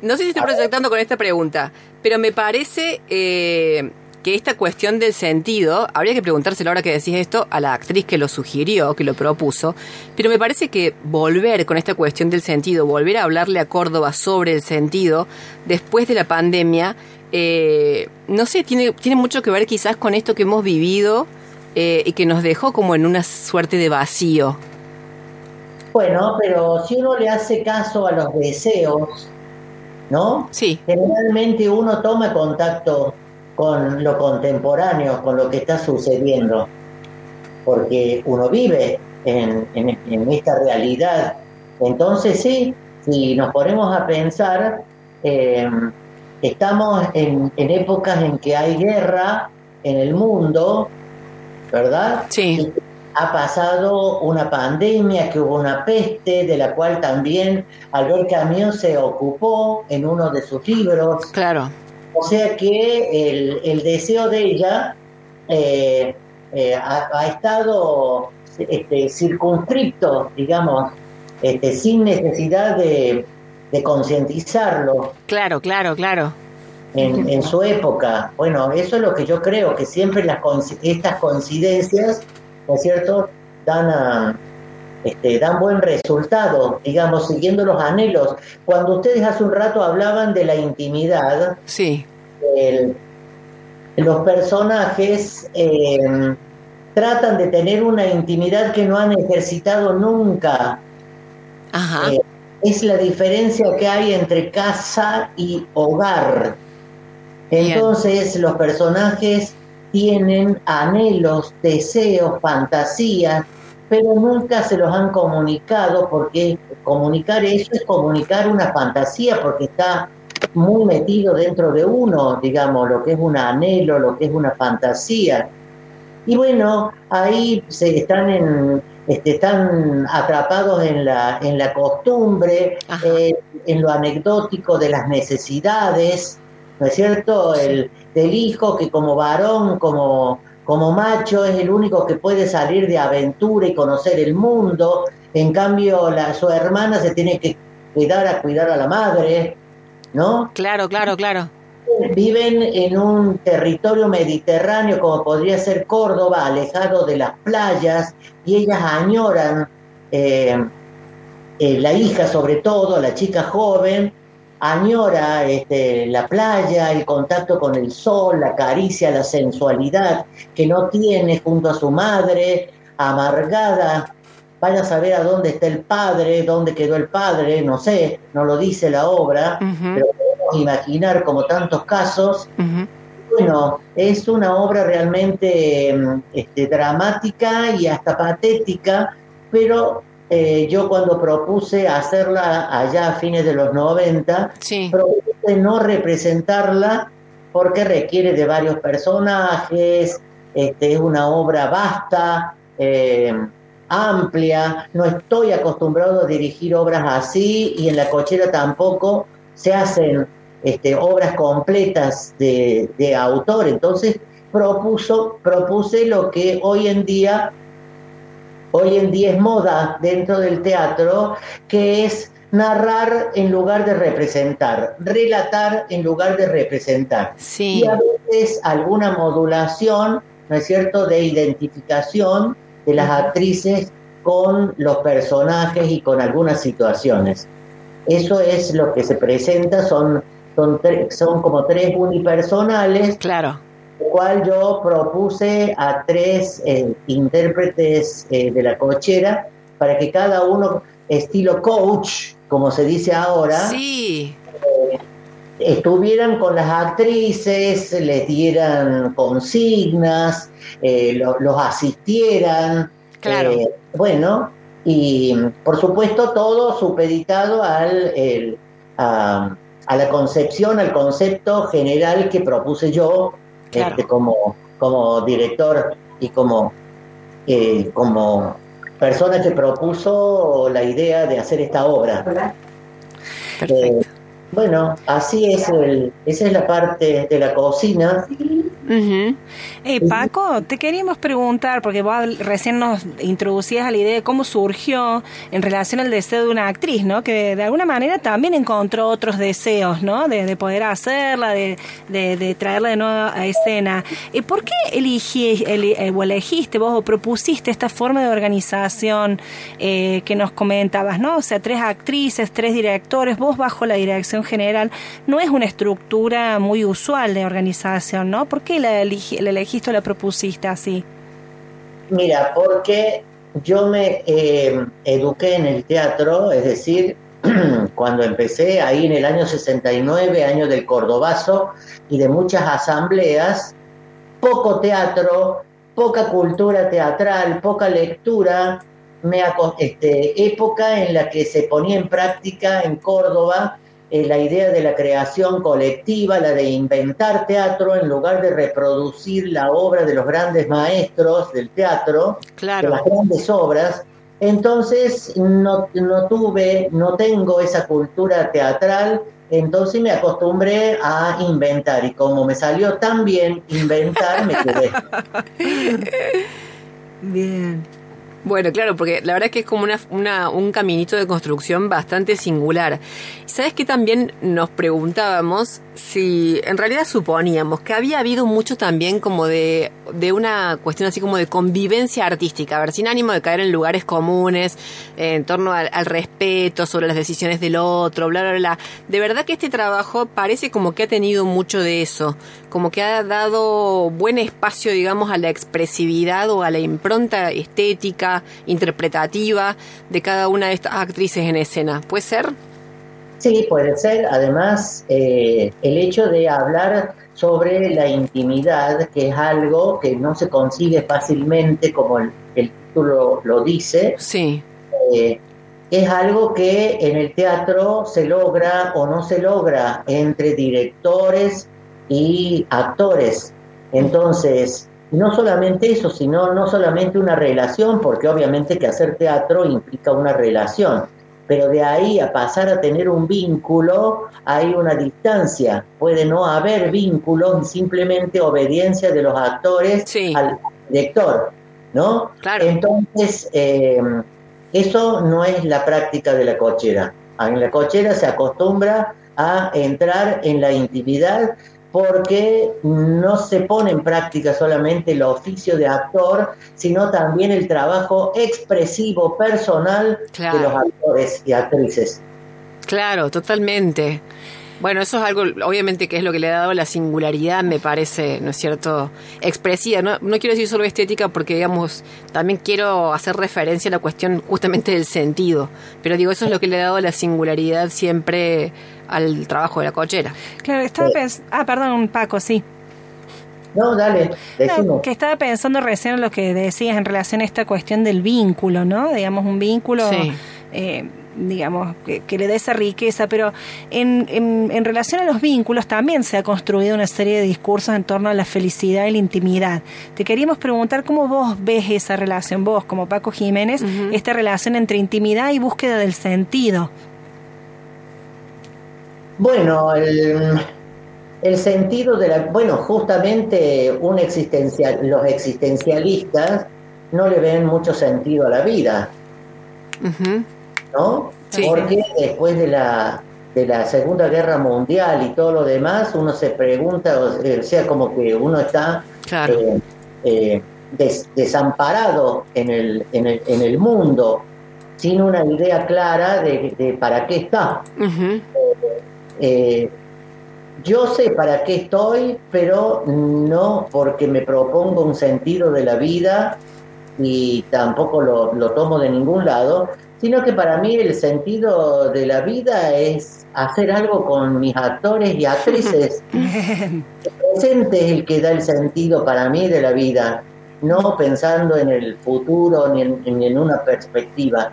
no sé si estoy proyectando con esta pregunta, pero me parece eh, que esta cuestión del sentido, habría que preguntárselo ahora que decís esto a la actriz que lo sugirió, que lo propuso, pero me parece que volver con esta cuestión del sentido, volver a hablarle a Córdoba sobre el sentido después de la pandemia, eh, no sé, tiene, tiene mucho que ver quizás con esto que hemos vivido eh, y que nos dejó como en una suerte de vacío. Bueno, pero si uno le hace caso a los deseos, ¿no? Sí. Generalmente uno toma contacto con lo contemporáneo, con lo que está sucediendo, porque uno vive en, esta realidad. Entonces sí, si nos ponemos a pensar, eh, estamos en, en, épocas en que hay guerra en el mundo, ¿verdad? Sí ha pasado una pandemia, que hubo una peste, de la cual también Albert Camus se ocupó en uno de sus libros. Claro. O sea que el, deseo de ella eh, eh, ha, estado este, circunscripto, digamos, este, sin necesidad de, concientizarlo. Claro, claro, claro. En, en, su época. Bueno, eso es lo que yo creo, que siempre las, estas coincidencias ¿no es cierto?, dan, este, dan buen resultado, digamos, siguiendo los anhelos. Cuando ustedes hace un rato hablaban de la intimidad, sí. los personajes em, tratan de tener una intimidad que no han ejercitado nunca. Ajá. Eh, es la diferencia que hay entre casa y hogar. Entonces los personajes tienen anhelos, deseos, fantasías, pero nunca se los han comunicado porque comunicar eso es comunicar una fantasía porque está muy metido dentro de uno, digamos, lo que es un anhelo, lo que es una fantasía. Y bueno, ahí se están en, este, están atrapados en la, en la costumbre, eh, en lo anecdótico de las necesidades, ¿no es cierto? El, del hijo que como varón, como, como macho, es el único que puede salir de aventura y conocer el mundo. En cambio, la, su hermana se tiene que cuidar a cuidar a la madre, ¿no? Claro, claro, claro viven en un territorio mediterráneo como podría ser Córdoba, alejado de las playas, y ellas añoran, eh, eh, la hija sobre todo, la chica joven, añora este, la playa, el contacto con el sol, la caricia, la sensualidad que no tiene junto a su madre, amargada. Vaya a saber a dónde está el padre, dónde quedó el padre, no sé, no lo dice la obra, pero imaginar como tantos casos. Bueno, es una obra realmente mm, este, dramática y hasta patética, pero eh, yo cuando propuse hacerla allá a fines de los 90, propuse no representarla porque requiere de varios personajes, este, es una obra vasta, eh, amplia, no estoy acostumbrado a dirigir obras así y en la cochera tampoco se hacen este, obras completas de, autor. Entonces propuso, propuse lo que hoy en día, hoy en día es moda dentro del teatro, que es narrar en lugar de representar, relatar en lugar de representar. Sí. Y a veces alguna modulación, ¿no es cierto?, de identificación de las actrices con los personajes y con algunas situaciones. Eso es lo que se presenta, son son, son como tres unipersonales. Claro. cual yo propuse a tres eh, intérpretes eh, de la cochera para que cada uno, estilo coach, como se dice ahora, sí. Eh, estuvieran con las actrices, les dieran consignas, los asistieran. Claro. bueno, y por supuesto todo supeditado al a la concepción, al concepto general que propuse yo este, como, como director y como, eh, como persona que propuso la idea de hacer esta obra. Eh, bueno, así es, el, esa es la parte de la cocina eh, Paco, te queríamos preguntar, porque vos recién nos introducías a la idea de cómo surgió en relación al deseo de una actriz, ¿no? Que de alguna manera también encontró otros deseos, ¿no? De, poder hacerla, de, de, traerla de nuevo a escena. ¿Y ¿Por qué elegí, eh, o elegiste vos o propusiste esta forma de organización eh, que nos comentabas, ¿no? O sea, tres actrices, tres directores, vos bajo la dirección general, no es una estructura muy usual de organización, ¿no? ¿Por qué la, elegiste o la propusiste así? Mira, porque yo me eh, eduqué en el teatro, es decir, *clears throat* cuando empecé ahí en el año 69, año del Cordobazo y de muchas asambleas, poco teatro, poca cultura teatral, poca lectura, me, este, época en la que se ponía en práctica en Córdoba eh, la idea de la creación colectiva, la de inventar teatro en lugar de reproducir la obra de los grandes maestros del teatro, de las grandes obras. Entonces no, no tuve, no tengo esa cultura teatral, entonces me acostumbré a inventar y como me salió tan bien inventar, me quedé. *laughs* Bien. Bueno, claro, porque la verdad es que es como una, un caminito de construcción bastante singular. ¿Sabes que también nos preguntábamos Sí, en realidad suponíamos que había habido mucho también como de, de una cuestión así como de convivencia artística, a ver, sin ánimo de caer en lugares comunes, en torno al, respeto, sobre las decisiones del otro, bla, bla, bla. De verdad que este trabajo parece como que ha tenido mucho de eso, como que ha dado buen espacio, digamos, a la expresividad o a la impronta estética, interpretativa de cada una de estas actrices en escena. ¿Puede ser? Sí, puede ser. Además, eh, el hecho de hablar sobre la intimidad, que es algo que no se consigue fácilmente, como el, título lo dice, sí. Eh, es algo que en el teatro se logra o no se logra entre directores y actores. Entonces, no solamente eso, sino no solamente una relación, porque obviamente que hacer teatro implica una relación, pero de ahí a pasar a tener un vínculo hay una distancia. Puede no haber vínculo y simplemente obediencia de los actores al director, ¿no? Claro. Entonces, eh, eso no es la práctica de la cochera. En la cochera se acostumbra a entrar en la intimidad porque no se pone en práctica solamente el oficio de actor, sino también el trabajo expresivo personal de los actores y actrices. Claro, totalmente. Bueno, eso es algo, obviamente, que es lo que le ha dado la singularidad, me parece, ¿no es cierto? Expresiva. No, no quiero decir solo estética porque, digamos, también quiero hacer referencia a la cuestión justamente del sentido. Pero digo, eso es lo que le ha dado la singularidad siempre al trabajo de la cochera. Claro, estaba pensando... Ah, perdón, Paco, sí. No, dale, decimos. que estaba pensando recién en lo que decías en relación a esta cuestión del vínculo, ¿no? Digamos, un vínculo... Eh, digamos, que, le dé esa riqueza, pero en, en, relación a los vínculos también se ha construido una serie de discursos en torno a la felicidad y la intimidad. Te queríamos preguntar cómo vos ves esa relación, vos como Paco Jiménez, esta relación entre intimidad y búsqueda del sentido. Bueno, el, el sentido de la... Bueno, justamente un existencial, los existencialistas no le ven mucho sentido a la vida. ¿no? Porque después de la, de la Segunda Guerra Mundial y todo lo demás, uno se pregunta, o sea, como que uno está eh, eh, desamparado en el, en, el, en el mundo, sin una idea clara de, para qué está. Eh, yo sé para qué estoy, pero no porque me propongo un sentido de la vida y tampoco lo, lo tomo de ningún lado, sino que para mí el sentido de la vida es hacer algo con mis actores y actrices. *laughs* el presente es el que da el sentido para mí de la vida, no pensando en el futuro ni en, una perspectiva.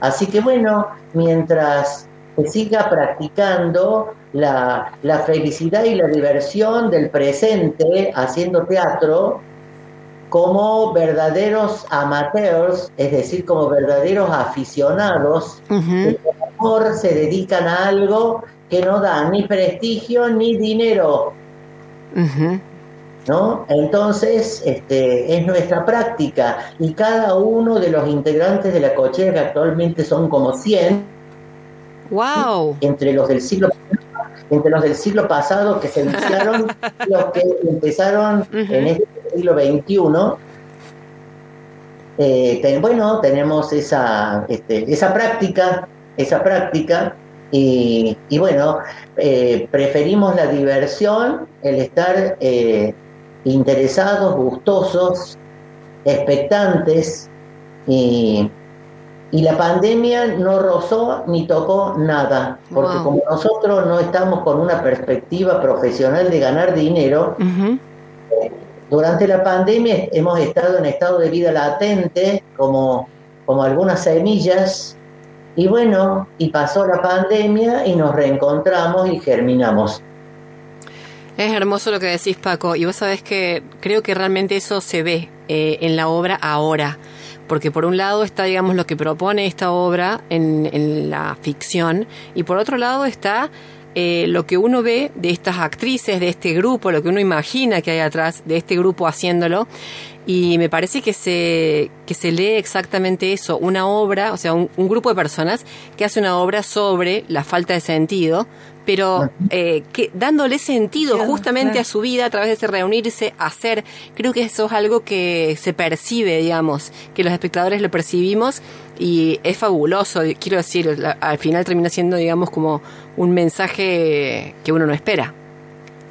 Así que bueno, mientras siga practicando la, la felicidad y la diversión del presente haciendo teatro, como verdaderos amateurs, es decir, como verdaderos aficionados, que por amor se dedican a algo que no da ni prestigio ni dinero. ¿No? Entonces, este, es nuestra práctica y cada uno de los integrantes de la cochera, que actualmente son como 100, wow. entre los del siglo entre los del siglo pasado que se iniciaron, *laughs* los que empezaron en este siglo XXI, eh, bueno, tenemos esa, este, esa práctica, esa práctica, y, bueno, eh, preferimos la diversión, el estar eh, interesados, gustosos, expectantes, y, y la pandemia no rozó ni tocó nada, porque como nosotros no estamos con una perspectiva profesional de ganar dinero, durante la pandemia hemos estado en estado de vida latente, como, como algunas semillas, y bueno, y pasó la pandemia y nos reencontramos y germinamos. Es hermoso lo que decís, Paco, y vos sabés que creo que realmente eso se ve eh, en la obra ahora, porque por un lado está, digamos, lo que propone esta obra en, en la ficción, y por otro lado está eh, lo que uno ve de estas actrices, de este grupo, lo que uno imagina que hay atrás de este grupo haciéndolo. Y me parece que se, que se lee exactamente eso, una obra, o sea, un, grupo de personas que hace una obra sobre la falta de sentido, pero eh, que dándole sentido justamente a su vida a través de ese reunirse, hacer, creo que eso es algo que se percibe, digamos, que los espectadores lo percibimos y es fabuloso, quiero decir, al final termina siendo, digamos, como un mensaje que uno no espera.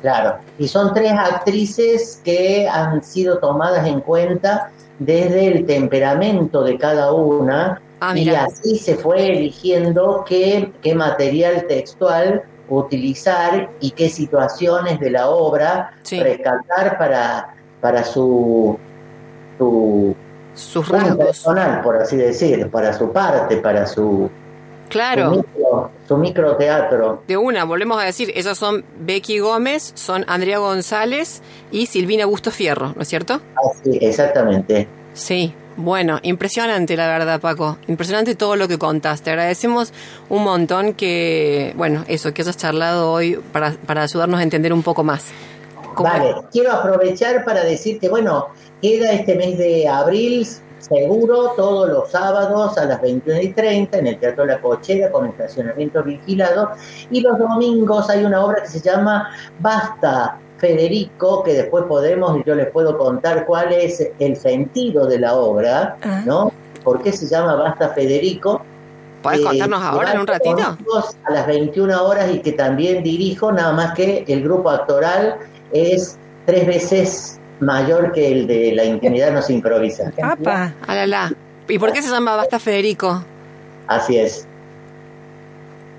Claro, y son tres actrices que han sido tomadas en cuenta desde el temperamento de cada una. Ah, y así se fue eligiendo qué, qué material textual utilizar y qué situaciones de la obra rescatar para, para su, su sus rasgos. personal, por así decir, para su parte, para su Claro. Su, microteatro. De una, volvemos a decir, esas son Becky Gómez, son Andrea González y Silvina Busto Fierro, ¿no es cierto? sí, exactamente. Sí, bueno, impresionante la verdad, Paco. Impresionante todo lo que contaste. Agradecemos un montón que, bueno, eso, que hayas charlado hoy para, para ayudarnos a entender un poco más. Vale, quiero aprovechar para decir que, bueno, queda este mes de abril seguro todos los sábados a las 21 y 30 en el Teatro La Cochera con estacionamiento vigilado y los domingos hay una obra que se llama Basta Federico, que después podemos y yo les puedo contar cuál es el sentido de la obra, ah. ¿no? ¿Por qué se llama Basta Federico? ¿Puedes contarnos eh, ahora en un ratito? A las 21 horas y que también dirijo, nada más que el grupo actoral es tres veces mayor que el de la intimidad no se improvisa. *laughs* Papa, alala. ¿Y por qué se llama Basta Federico? Así es.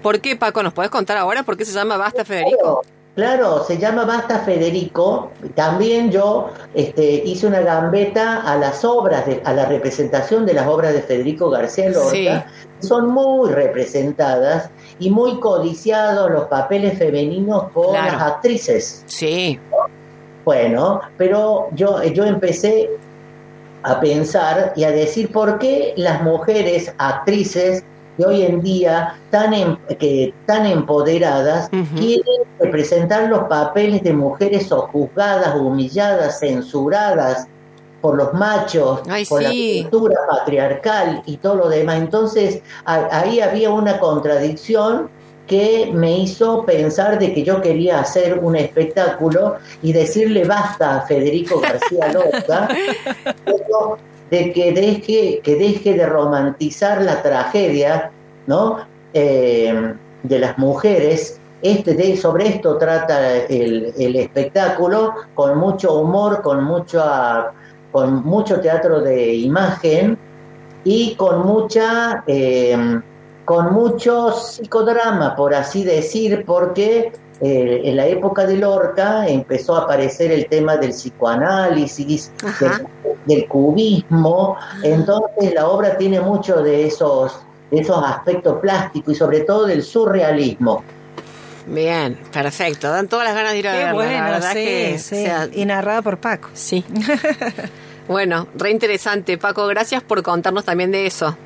¿Por qué, Paco? ¿Nos puedes contar ahora por qué se llama Basta Federico? Claro, se llama Basta Federico. También yo este, hice una gambeta a las obras, de, a la representación de las obras de Federico García Lorca. Son muy representadas y muy codiciados los papeles femeninos por las actrices. Sí. Bueno, pero yo, yo empecé a pensar y a decir por qué las mujeres actrices de hoy en día tan, em, que, tan empoderadas quieren representar los papeles de mujeres sojuzgadas, humilladas, censuradas por los machos, por la cultura patriarcal y todo lo demás. Entonces ahí había una contradicción que me hizo pensar de que yo quería hacer un espectáculo y decirle basta a Federico García *laughs* Lorca de que deje, que deje de romantizar la tragedia ¿no? Eh, de las mujeres. Este, de, sobre esto trata el, el, espectáculo, con mucho humor, con mucho, con mucho teatro de imagen y con mucha... Eh, con mucho psicodrama, por así decir, porque eh, en la época de Lorca empezó a aparecer el tema del psicoanálisis, del, cubismo, entonces la obra tiene mucho de esos, esos aspectos plásticos y sobre todo del surrealismo. Bien, perfecto. Dan todas las ganas de ir a verla. Bueno, la verdad que y narrada por Paco. Sí. *laughs* bueno, re interesante, Paco. Gracias por contarnos también de eso.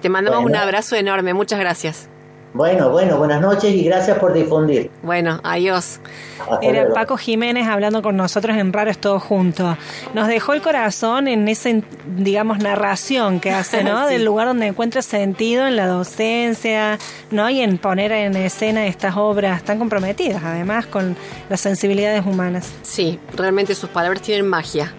Te mandamos un abrazo enorme, muchas gracias. Bueno, bueno, buenas noches y gracias por difundir. Bueno, adiós. Era Paco Jiménez hablando con nosotros en Raros Todo Junto. Nos dejó el corazón en esa, digamos, narración que hace, ¿no? *laughs* Del lugar donde encuentra sentido en la docencia, ¿no? Y en poner en escena estas obras tan comprometidas, además, con las sensibilidades humanas. Sí, realmente sus palabras tienen magia.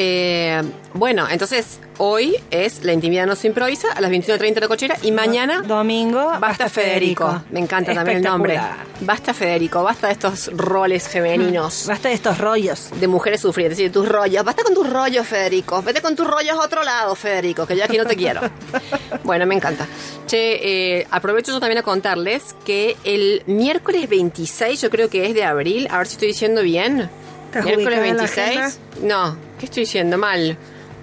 Eh, bueno, entonces hoy es La intimidad no se improvisa a las 21.30 de la cochera y mañana... Domingo, Basta, Federico. Me encanta también el nombre. Basta Federico, basta de estos roles femeninos. *laughs* Basta de estos rollos. De mujeres sufridas, de tus rollos. Basta con tus rollos, Federico. Vete con tus rollos a otro lado, Federico, que yo aquí no te quiero. *laughs* bueno, me encanta. Che, eh, aprovecho yo también a contarles que el miércoles 26, yo creo que es de abril, a ver si estoy diciendo bien. Miércoles 26. No, ¿qué estoy diciendo? Mal.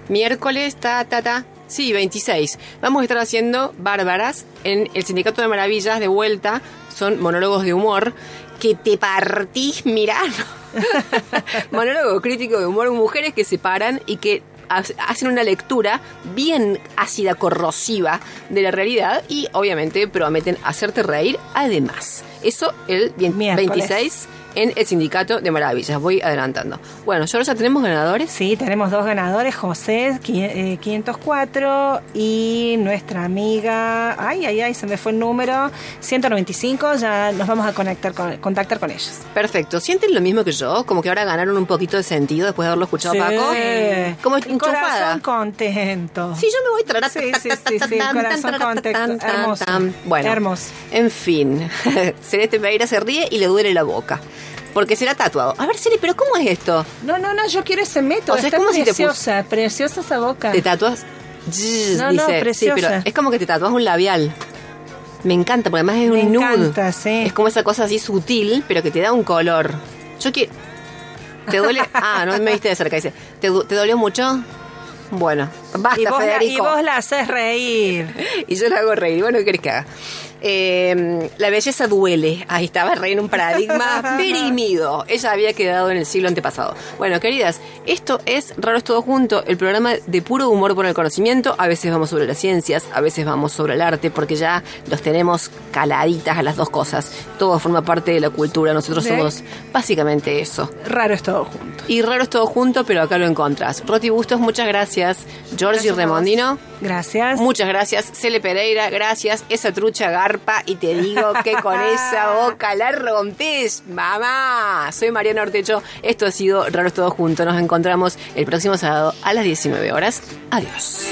Miércoles, ta, ta, ta. Sí, 26. Vamos a estar haciendo Bárbaras en el Sindicato de Maravillas de vuelta. Son monólogos de humor que te partís mirando. *laughs* Monólogo crítico de humor, mujeres que se paran y que hacen una lectura bien ácida, corrosiva de la realidad y obviamente prometen hacerte reír además. Eso el 26 en el Sindicato de Maravillas. Voy adelantando. Bueno, ya tenemos ganadores. Sí, tenemos dos ganadores, José 504 eh, y nuestra amiga, ay, ay, ay, se me fue el número, 195, ya nos vamos a conectar con, contactar con ellos. Perfecto. ¿Sienten lo mismo que yo? Como que ahora ganaron un poquito de sentido después de haberlo escuchado a Paco. Como enchufada. contento. Sí, yo me voy Sí, sí, sí, sí, corazón contento. Hermoso. Bueno, hermoso. En fin, *laughs* Celeste Pereira se ríe y le duele la boca porque será tatuado. A ver, Celi, pero ¿cómo es esto? No, no, no, yo quiero ese método. O sea, es como preciosa, si te preciosa esa boca. ¿Te tatuas? no, no, preciosa. Sí, pero es como que te tatuas un labial. Me encanta, porque además es un nude. Encanta, sí. Es como esa cosa así sutil, pero que te da un color. Yo quiero... ¿Te duele? *laughs* Ah, no me viste de cerca. Dice, ¿te, ¿te dolió mucho? Bueno, basta, y vos Federico. y vos la haces reír. *laughs* y yo la hago reír. Bueno, ¿qué querés que haga? Eh, la belleza duele. Ahí estaba rey en un paradigma *laughs* perimido. Ella había quedado en el siglo antepasado. Bueno, queridas, esto es Raro es todo junto, el programa de puro humor por el conocimiento. A veces vamos sobre las ciencias, a veces vamos sobre el arte, porque ya los tenemos caladitas a las dos cosas. Todo forma parte de la cultura. Nosotros somos básicamente eso. Raro es todo junto. Y raro es todo junto, pero acá lo encontrás. Roti Bustos, muchas gracias. Georgie Remondino. Gracias. Muchas gracias. Cele Pereira, gracias. Esa trucha y te digo que con esa *laughs* boca la rompes, mamá. Soy Mariana Ortecho, esto ha sido Raros Todos Juntos. Nos encontramos el próximo sábado a las 19 horas. Adiós.